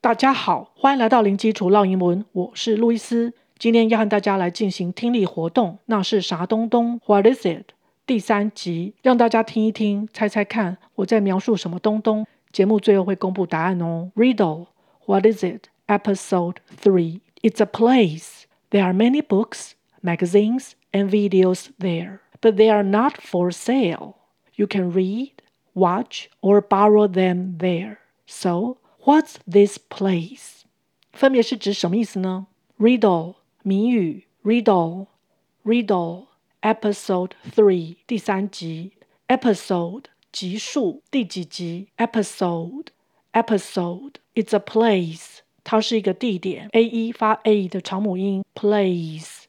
大家好，欢迎来到零基础绕英文，我是路易斯。今天要和大家来进行听力活动，那是啥东东？What is it？第三集，让大家听一听，猜猜看我在描述什么东东。节目最后会公布答案哦。Riddle，What is it？Episode Three。It's a place. There are many books, magazines, and videos there, but they are not for sale. You can read, watch, or borrow them there. So What's this place？分别是指什么意思呢？Riddle 谜语，Riddle Riddle Episode Three 第三集，Episode 集数第几集？Episode Episode It's a place，它是一个地点，A E 发 A 的长母音，Place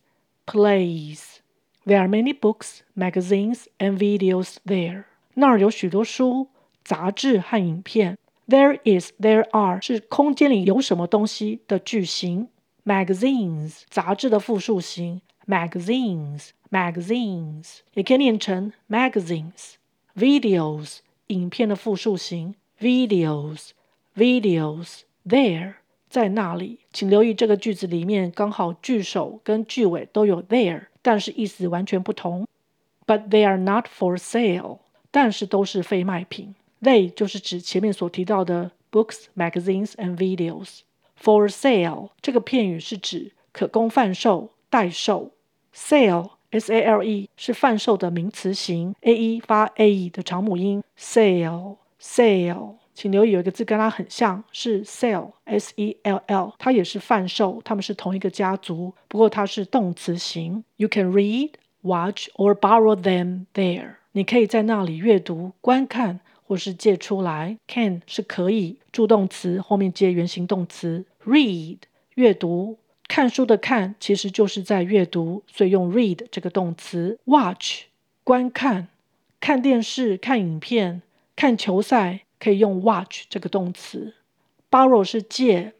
Place There are many books, magazines, and videos there。那儿有许多书、杂志和影片。There is, there are 是空间里有什么东西的句型。Magazines 杂志的复数型。Magazines, magazines 也可以念成 magazines。Videos 影片的复数型。Videos, videos there 在那里。请留意这个句子里面刚好句首跟句尾都有 there，但是意思完全不同。But they are not for sale，但是都是非卖品。They 就是指前面所提到的 books, magazines and videos. For sale 这个片语是指可供贩售、代售。Sale, S-A-L-E 是贩售的名词型，A-E 发 A-E 的长母音。Sale, sale，请留意有一个字跟它很像，是 sell, S-E-L-L，它也是贩售，它们是同一个家族，不过它是动词型。You can read, watch or borrow them there. 你可以在那里阅读、观看。或是借出来，can 是可以，助动词后面接原形动词。read 阅读，看书的看其实就是在阅读，所以用 read 这个动词。watch 观看，看电视、看影片、看球赛可以用 watch 这个动词。borrow 是借，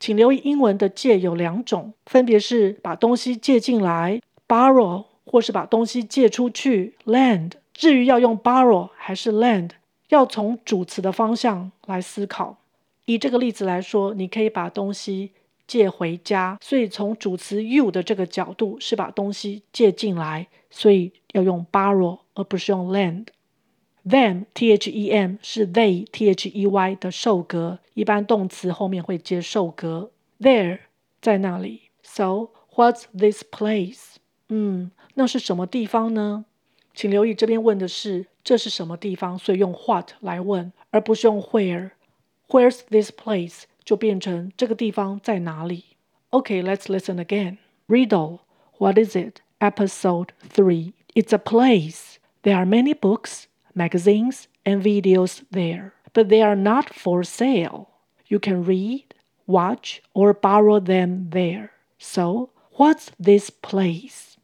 请留意英文的借有两种，分别是把东西借进来，borrow，或是把东西借出去，lend。至于要用 borrow 还是 lend？要从主词的方向来思考。以这个例子来说，你可以把东西借回家，所以从主词 you 的这个角度是把东西借进来，所以要用 borrow 而不是用 lend。Them T H E M 是 they T H E Y 的受格，一般动词后面会接受格。There 在那里。So what's this place？嗯，那是什么地方呢？请留意这边问的是。这是什么地方？所以用 what 来问，而不是用 where。Where's this place？就变成这个地方在哪里？Okay, let's listen again. Riddle, what is it? Episode three. It's a place. There are many books, magazines, and videos there, but they are not for sale. You can read, watch, or borrow them there. So, what's this place?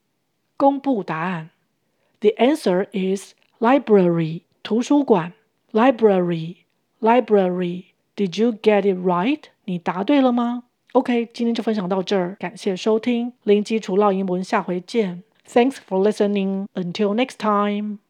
公布答案。 The answer is Library 图书馆，Library Library Did you get it right？你答对了吗？OK，今天就分享到这儿，感谢收听零基础绕英文，下回见。Thanks for listening. Until next time.